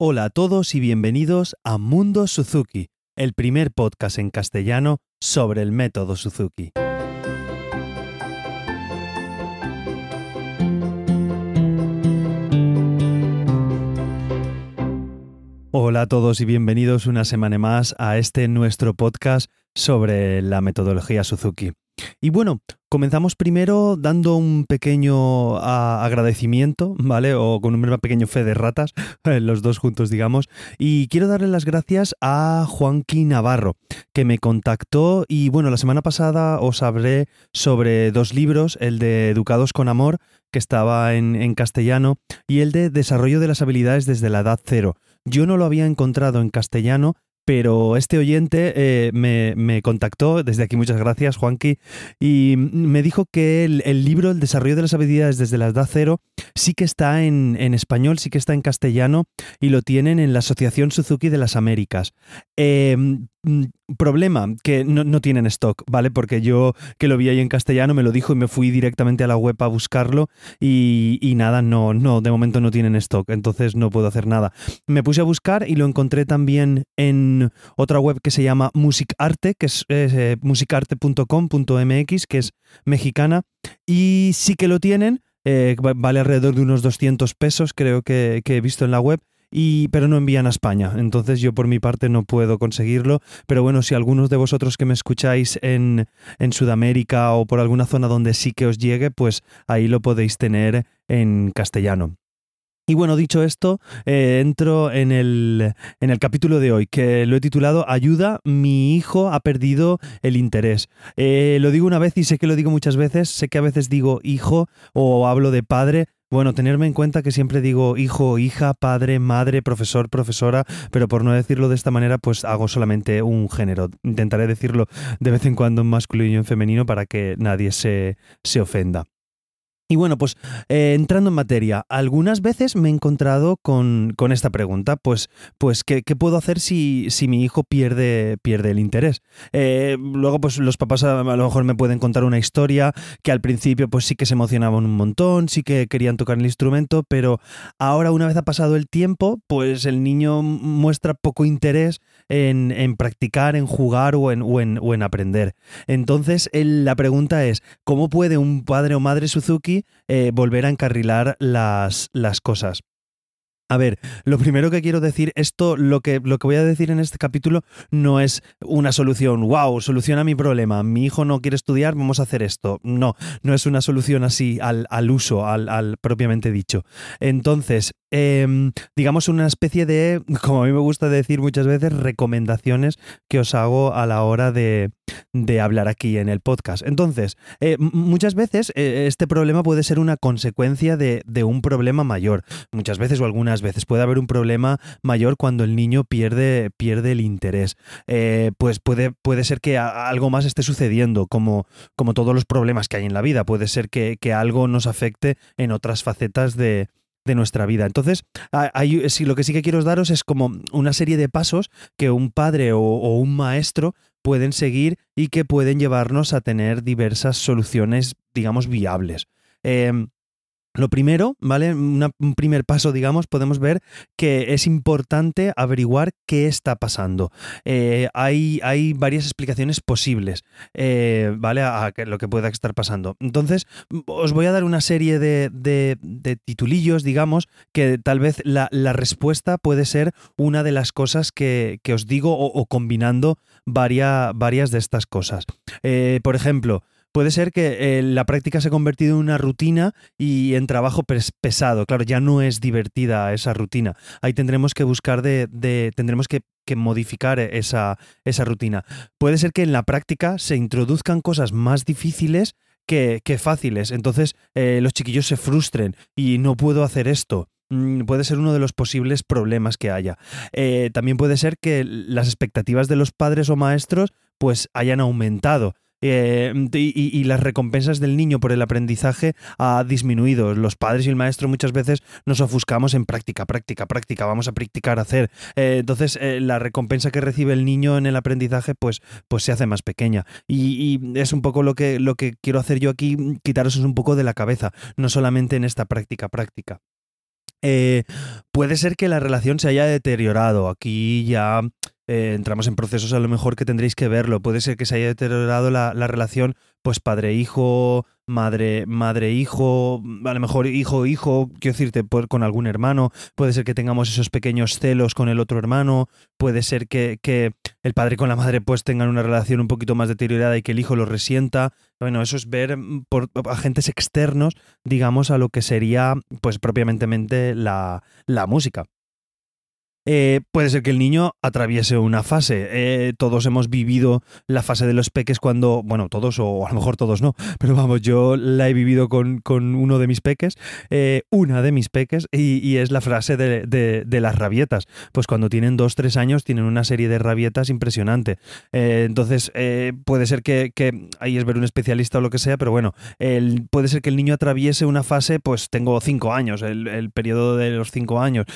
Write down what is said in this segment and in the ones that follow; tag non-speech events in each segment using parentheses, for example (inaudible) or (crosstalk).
Hola a todos y bienvenidos a Mundo Suzuki, el primer podcast en castellano sobre el método Suzuki. Hola a todos y bienvenidos una semana más a este nuestro podcast sobre la metodología Suzuki. Y bueno, comenzamos primero dando un pequeño ah, agradecimiento, ¿vale? O con un pequeño fe de ratas, (laughs) los dos juntos, digamos. Y quiero darle las gracias a Juanqui Navarro, que me contactó y bueno, la semana pasada os hablé sobre dos libros, el de Educados con Amor, que estaba en castellano, y el de Desarrollo de las habilidades desde la edad cero. Yo no lo había encontrado en castellano, pero este oyente eh, me, contactó, desde aquí muchas gracias, Juanqui, y me dijo que el, libro El desarrollo de las habilidades desde la edad cero sí que está en, español, sí que está en castellano y lo tienen en la Asociación Suzuki de las Américas. Em, Mm, problema, que no, tienen stock, ¿vale? Porque yo que lo vi ahí en castellano me lo dijo y me fui directamente a la web a buscarlo y, nada, no, no, de momento no tienen stock, entonces no puedo hacer nada. Me puse a buscar y lo encontré también en otra web que se llama Musicarte, que es eh, musicarte.com.mx, que es mexicana, y sí que lo tienen, eh, vale alrededor de unos 200 pesos, creo que, que he visto en la web y, pero no envían a España. Entonces yo por mi parte no puedo conseguirlo. Pero bueno, si algunos de vosotros que me escucháis en, en Sudamérica o por alguna zona donde sí que os llegue, pues ahí lo podéis tener en castellano. Y bueno, dicho esto, eh, entro en el, en el, capítulo de hoy, que lo he titulado Ayuda, mi hijo ha perdido el interés. Eh, lo digo una vez y sé que lo digo muchas veces, sé que a veces digo hijo o hablo de padre, bueno, tenerme en cuenta que siempre digo hijo, hija, padre, madre, profesor, profesora, pero por no decirlo de esta manera, pues hago solamente un género. Intentaré decirlo de vez en cuando en masculino y en femenino para que nadie se, se ofenda. Y bueno, pues eh, entrando en materia, algunas veces me he encontrado con, esta pregunta, pues, pues ¿qué, puedo hacer si, si, mi hijo pierde, pierde el interés? Eh, luego, pues los papás a, lo mejor me pueden contar una historia que al principio pues sí que se emocionaban un montón, sí que querían tocar el instrumento, pero ahora una vez ha pasado el tiempo, pues el niño muestra poco interés en, practicar, en jugar o en, o en, aprender. Entonces, la pregunta es, ¿cómo puede un padre o madre Suzuki eh, volver a encarrilar las, las cosas. A ver, lo primero que quiero decir, esto, lo que, lo que voy a decir en este capítulo no es una solución, wow, soluciona mi problema, mi hijo no quiere estudiar, vamos a hacer esto. No, no es una solución así al, al uso, al, al, propiamente dicho. Entonces, Em, digamos, una especie de, como a mí me gusta decir muchas veces, recomendaciones que os hago a la hora de, hablar aquí en el podcast. Entonces, eh, muchas veces eh, este problema puede ser una consecuencia de, un problema mayor. Muchas veces o algunas veces puede haber un problema mayor cuando el niño pierde, pierde el interés. Eh, pues puede, puede ser que algo más esté sucediendo, como, como todos los problemas que hay en la vida. Puede ser que, que algo nos afecte en otras facetas de, de nuestra vida. Entonces, hay, lo que sí que quiero daros es como una serie de pasos que un padre o, un maestro pueden seguir y que pueden llevarnos a tener diversas soluciones, digamos, viables. Em, lo primero, ¿vale? un primer paso, digamos, podemos ver que es importante averiguar qué está pasando. Eh, hay, hay, varias explicaciones posibles, eh, ¿vale? A, lo que pueda estar pasando. Entonces, os voy a dar una serie de, de, titulillos, digamos, que tal vez la, respuesta puede ser una de las cosas que, os digo o, combinando varias, varias de estas cosas. Eh, por ejemplo, puede ser que eh, la práctica se ha convertido en una rutina y en trabajo pesado. Claro, ya no es divertida esa rutina. Ahí tendremos que buscar de, tendremos que, modificar esa, esa rutina. Puede ser que en la práctica se introduzcan cosas más difíciles que, fáciles. Entonces eh, los chiquillos se frustren y no puedo hacer esto mm, puede ser uno de los posibles problemas que haya. Eh, también puede ser que las expectativas de los padres o maestros pues hayan aumentado. Eh, y, las recompensas del niño por el aprendizaje ha disminuido. Los padres y el maestro muchas veces nos ofuscamos en práctica, práctica, práctica, vamos a practicar, hacer. Eh, entonces, eh, la recompensa que recibe el niño en el aprendizaje, pues, pues se hace más pequeña. Y, es un poco lo que, lo que quiero hacer yo aquí, quitaros un poco de la cabeza, no solamente en esta práctica, práctica. Puede ser que la relación se haya deteriorado. Aquí ya eh, entramos en procesos a lo mejor que tendréis que verlo. Puede ser que se haya deteriorado la, la relación, pues padre-hijo, madre, madre-hijo, a lo mejor hijo-hijo, quiero decirte, con algún hermano. Puede ser que tengamos esos pequeños celos con el otro hermano. Puede ser que, que el padre con la madre pues tengan una relación un poquito más deteriorada y que el hijo lo resienta. Bueno, eso es ver mm, por agentes externos, digamos, a lo que sería, pues propiamente la, la música. Eh, puede ser que el niño atraviese una fase. Eh, todos hemos vivido la fase de los peques cuando, bueno, todos o a lo mejor todos no, (laughs) pero vamos, yo la he vivido con, con uno de mis peques, eh, una de mis peques, y, es la frase de, de, las rabietas. Pues cuando tienen dos, tres años tienen una serie de rabietas impresionante. entonces, puede ser que, que, ahí es ver un especialista o lo que sea, pero bueno, puede ser que el niño atraviese una fase, pues tengo cinco años, el, el periodo de los cinco años,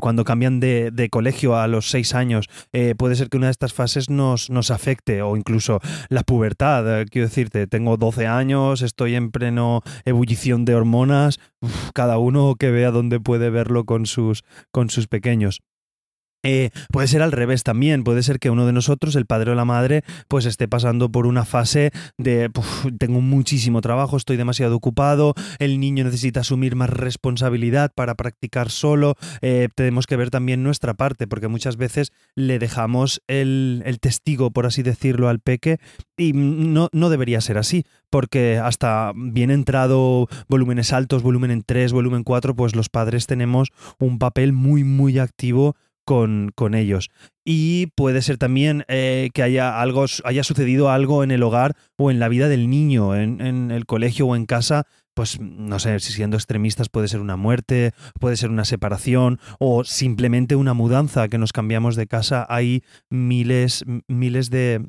cuando cambian de, de colegio a los seis años, eh, puede ser que una de estas fases nos, nos afecte o incluso la pubertad. Eh, quiero decirte, tengo 12 años, estoy en pleno ebullición de hormonas, cada uno que vea dónde puede verlo con sus, con sus pequeños. Eh, puede ser al revés también, puede ser que uno de nosotros, el padre o la madre, pues esté pasando por una fase de tengo muchísimo trabajo, estoy demasiado ocupado, el niño necesita asumir más responsabilidad para practicar solo, eh, tenemos que ver también nuestra parte, porque muchas veces le dejamos el, el testigo, por así decirlo, al peque y no, no debería ser así, porque hasta bien entrado volúmenes altos, volumen 3, volumen 4, pues los padres tenemos un papel muy, muy activo con, con ellos. Y puede ser también eh, que haya, algo, haya sucedido algo en el hogar o en la vida del niño, en, en el colegio o en casa, pues no sé, si siendo extremistas puede ser una muerte, puede ser una separación o simplemente una mudanza, que nos cambiamos de casa. Hay miles, miles de,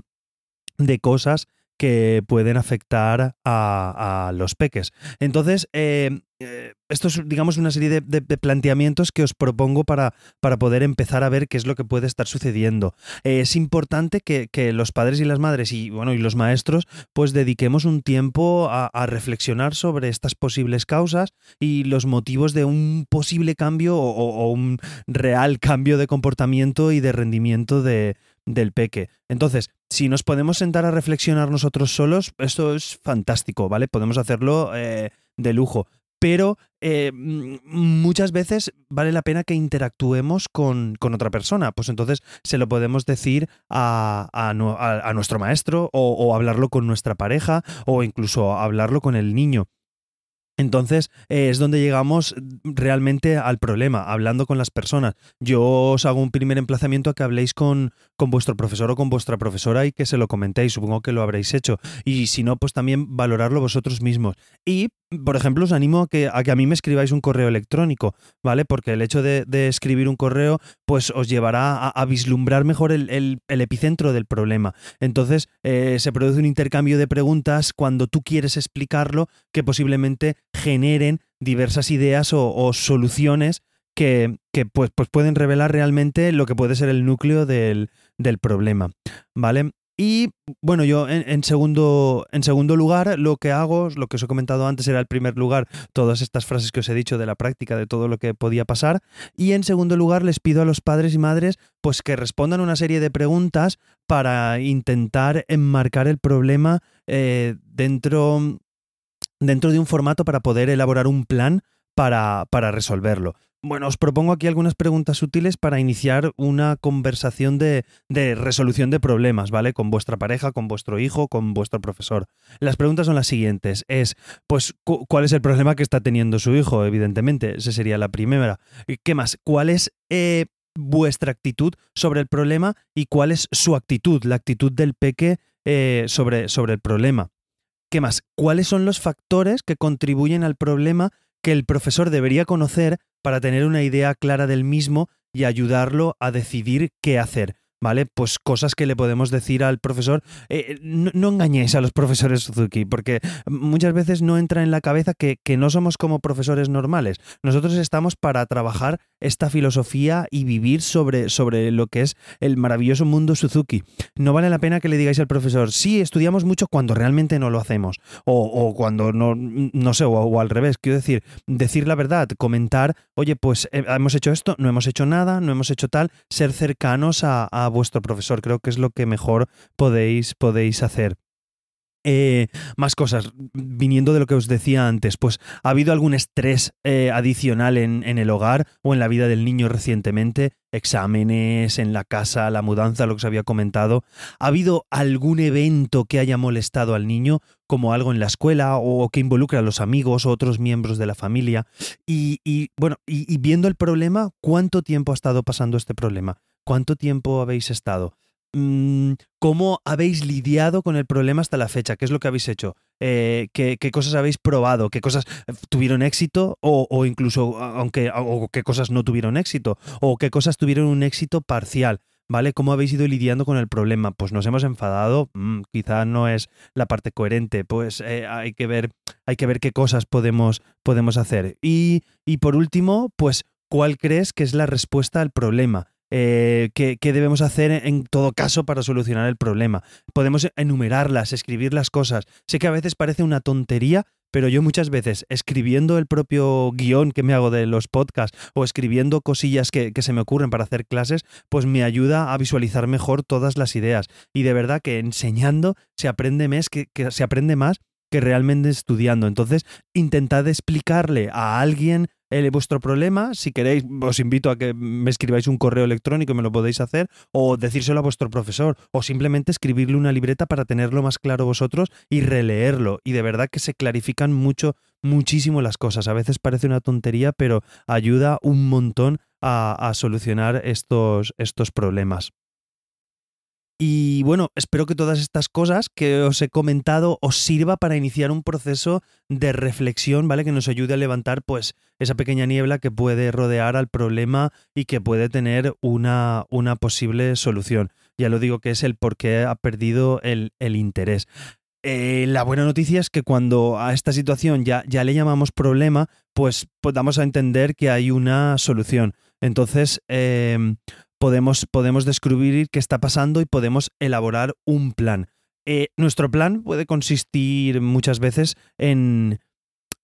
de cosas que pueden afectar a, los peques. Entonces, eh, eh, esto es, digamos, una serie de, planteamientos que os propongo para, para, poder empezar a ver qué es lo que puede estar sucediendo. Eh, es importante que, los padres y las madres y, bueno, y los maestros, pues dediquemos un tiempo a, reflexionar sobre estas posibles causas y los motivos de un posible cambio o un real cambio de comportamiento y de rendimiento de, del peque. Entonces, si nos podemos sentar a reflexionar nosotros solos, esto es fantástico, ¿vale? Podemos hacerlo eh, de lujo. Pero eh, muchas veces vale la pena que interactuemos con, otra persona. Pues entonces se lo podemos decir a, a, nuestro maestro o hablarlo con nuestra pareja o incluso hablarlo con el niño. Entonces eh, es donde llegamos realmente al problema, hablando con las personas. Yo os hago un primer emplazamiento a que habléis con, con vuestro profesor o con vuestra profesora y que se lo comentéis, supongo que lo habréis hecho. Y si no, pues también valorarlo vosotros mismos. Y, por ejemplo, os animo a que a, que a mí me escribáis un correo electrónico, ¿vale? Porque el hecho de, escribir un correo, pues os llevará a, vislumbrar mejor el, epicentro del problema. Entonces, eh, se produce un intercambio de preguntas cuando tú quieres explicarlo que posiblemente generen diversas ideas o, soluciones que, pues, pues, pueden revelar realmente lo que puede ser el núcleo del, problema. ¿Vale? Y bueno, yo en, segundo, en segundo lugar, lo que hago, lo que os he comentado antes, era el primer lugar, todas estas frases que os he dicho de la práctica, de todo lo que podía pasar. Y en segundo lugar, les pido a los padres y madres pues que respondan una serie de preguntas para intentar enmarcar el problema eh, dentro, dentro de un formato para poder elaborar un plan para, para resolverlo. Bueno, os propongo aquí algunas preguntas útiles para iniciar una conversación de, de, resolución de problemas, ¿vale? Con vuestra pareja, con vuestro hijo, con vuestro profesor. Las preguntas son las siguientes. Es, pues, ¿cuál es el problema que está teniendo su hijo? Evidentemente, esa sería la primera. ¿Qué más? ¿Cuál es eh, vuestra actitud sobre el problema y cuál es su actitud, la actitud del peque eh, sobre, sobre el problema? ¿Qué más? ¿Cuáles son los factores que contribuyen al problema que el profesor debería conocer para tener una idea clara del mismo y ayudarlo a decidir qué hacer? ¿Vale? Pues cosas que le podemos decir al profesor. Eh, no, engañéis a los (laughs) profesores Suzuki, porque muchas veces no entra en la cabeza que, que no somos como profesores normales. Nosotros estamos para trabajar esta filosofía y vivir sobre, sobre lo que es el maravilloso mundo Suzuki. No vale la pena que le digáis al profesor, sí, estudiamos mucho cuando realmente no lo hacemos. O, cuando no, no sé, o, al revés. Quiero decir, decir la verdad, comentar, oye, pues eh, hemos hecho esto, no hemos hecho nada, no hemos hecho tal, ser cercanos a, a vuestro profesor. Creo que es lo que mejor podéis, podéis hacer. Eh, más cosas, viniendo de lo que os decía antes, pues ha habido algún estrés eh, adicional en, en, el hogar o en la vida del niño recientemente, exámenes en la casa, la mudanza, lo que os había comentado. ¿Ha habido algún evento que haya molestado al niño, como algo en la escuela o que involucre a los amigos o otros miembros de la familia? Y, bueno, y viendo el problema, ¿cuánto tiempo ha estado pasando este problema? ¿Cuánto tiempo habéis estado? Mm, ¿Cómo habéis lidiado con el problema hasta la fecha? ¿Qué es lo que habéis hecho? Eh, ¿qué, cosas habéis probado? ¿Qué cosas eh, tuvieron éxito? O, incluso, aunque, o qué cosas no tuvieron éxito? ¿O qué cosas tuvieron un éxito parcial? ¿Vale? ¿Cómo habéis ido lidiando con el problema? Pues nos hemos enfadado, mm, quizá no es la parte coherente, pues eh, hay, que ver, hay que ver qué cosas podemos, podemos hacer. Y, y por último, pues, ¿cuál crees que es la respuesta al problema? Eh, qué, debemos hacer en todo caso para solucionar el problema. Podemos enumerarlas, escribir las cosas. Sé que a veces parece una tontería, pero yo muchas veces escribiendo el propio guion que me hago de los podcasts o escribiendo cosillas que, se me ocurren para hacer clases, pues me ayuda a visualizar mejor todas las ideas. Y de verdad que enseñando se aprende más, que se aprende más que realmente estudiando. Entonces, intentad explicarle a alguien vuestro problema. Si queréis, os invito a que me escribáis un correo electrónico me lo podéis hacer, o decírselo a vuestro profesor, o simplemente escribirle una libreta para tenerlo más claro vosotros y releerlo. Y de verdad que se clarifican mucho, muchísimo las cosas. A veces parece una tontería, pero ayuda un montón a, a solucionar estos, estos problemas. Bueno, espero que todas estas cosas que os he comentado os sirva para iniciar un proceso de reflexión, ¿vale? Que nos ayude a levantar pues esa pequeña niebla que puede rodear al problema y que puede tener una, una posible solución. Ya lo digo que es el por qué ha perdido el, interés. Eh, la buena noticia es que cuando a esta situación ya, ya le llamamos problema, pues podamos a entender que hay una solución. Entonces, em, podemos, podemos descubrir qué está pasando y podemos elaborar un plan. Eh, nuestro plan puede consistir muchas veces en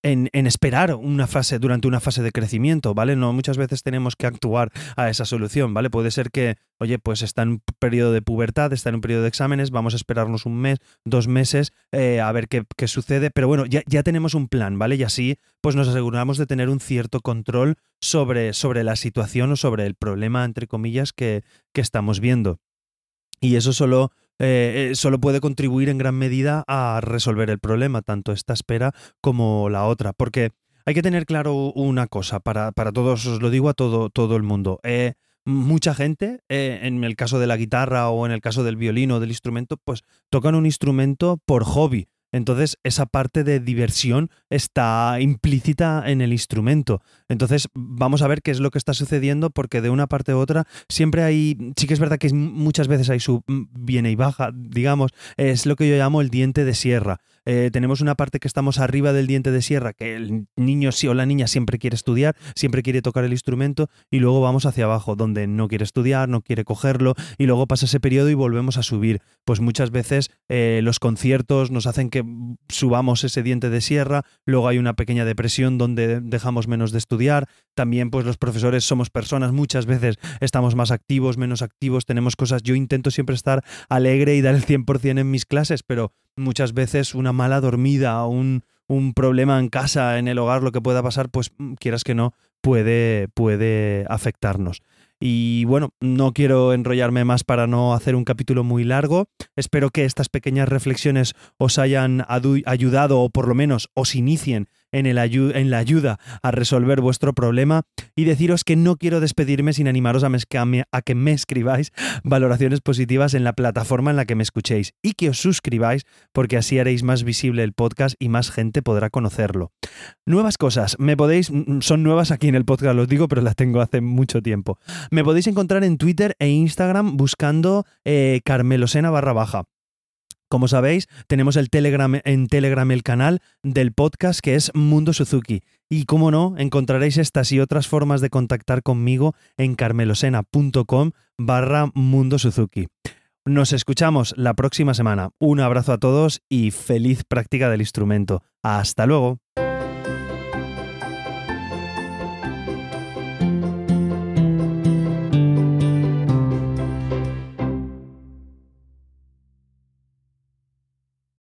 en, esperar una fase durante una fase de crecimiento, ¿vale? No muchas veces tenemos que actuar a esa solución, ¿vale? Puede ser que, oye, pues está en un periodo de pubertad, está en un periodo de exámenes, vamos a esperarnos un mes, dos meses eh, a ver qué, sucede, pero bueno, ya, ya, tenemos un plan, ¿vale? Y así, pues nos aseguramos de tener un cierto control sobre, sobre la situación o sobre el problema, entre comillas, que, que estamos viendo. Y eso solo eh, eh, solo puede contribuir en gran medida a resolver el problema, tanto esta espera como la otra. Porque hay que tener claro una cosa, para, para todos, os lo digo a todo, todo el mundo. Eh, mucha gente, en el caso de la guitarra o en el caso del violín o del instrumento, pues tocan un instrumento por hobby. Entonces, esa parte de diversión está implícita en el instrumento. Entonces, vamos a ver qué es lo que está sucediendo, porque de una parte u otra siempre hay. Sí que es verdad que muchas veces hay su viene y baja, digamos. Es lo que yo llamo el diente de sierra. Eh, tenemos una parte que estamos arriba del diente de sierra, que el niño o la niña siempre quiere estudiar, siempre quiere tocar el instrumento, y luego vamos hacia abajo, donde no quiere estudiar, no quiere cogerlo, y luego pasa ese periodo y volvemos a subir. Pues muchas veces eh, los conciertos nos hacen que subamos ese diente de sierra, luego hay una pequeña depresión donde dejamos menos de estudiar, también pues los profesores somos personas, muchas veces estamos más activos, menos activos, tenemos cosas, yo intento siempre estar alegre y dar el 100% en mis clases, pero muchas veces una mala dormida, un, un problema en casa, en el hogar, lo que pueda pasar, pues mm, quieras que no, puede, puede afectarnos. Y bueno, no quiero enrollarme más para no hacer un capítulo muy largo. Espero que estas pequeñas reflexiones os hayan ayudado o por lo menos os inicien en, el en la ayuda a resolver vuestro problema y deciros que no quiero despedirme sin animaros a, a que me escribáis (laughs) valoraciones positivas en la plataforma en la que me escuchéis y que os suscribáis porque así haréis más visible el podcast y más gente podrá conocerlo. Nuevas cosas, me podéis, son nuevas aquí en el podcast, los digo, pero las tengo hace mucho tiempo. Me podéis encontrar en Twitter e Instagram buscando eh, Carmelosena barra baja. Como sabéis, tenemos el Telegram, en Telegram el canal del podcast que es Mundo Suzuki. Y como no, encontraréis estas y otras formas de contactar conmigo en carmelosena.com barra Mundo Suzuki. Nos escuchamos la próxima semana. Un abrazo a todos y feliz práctica del instrumento. Hasta luego.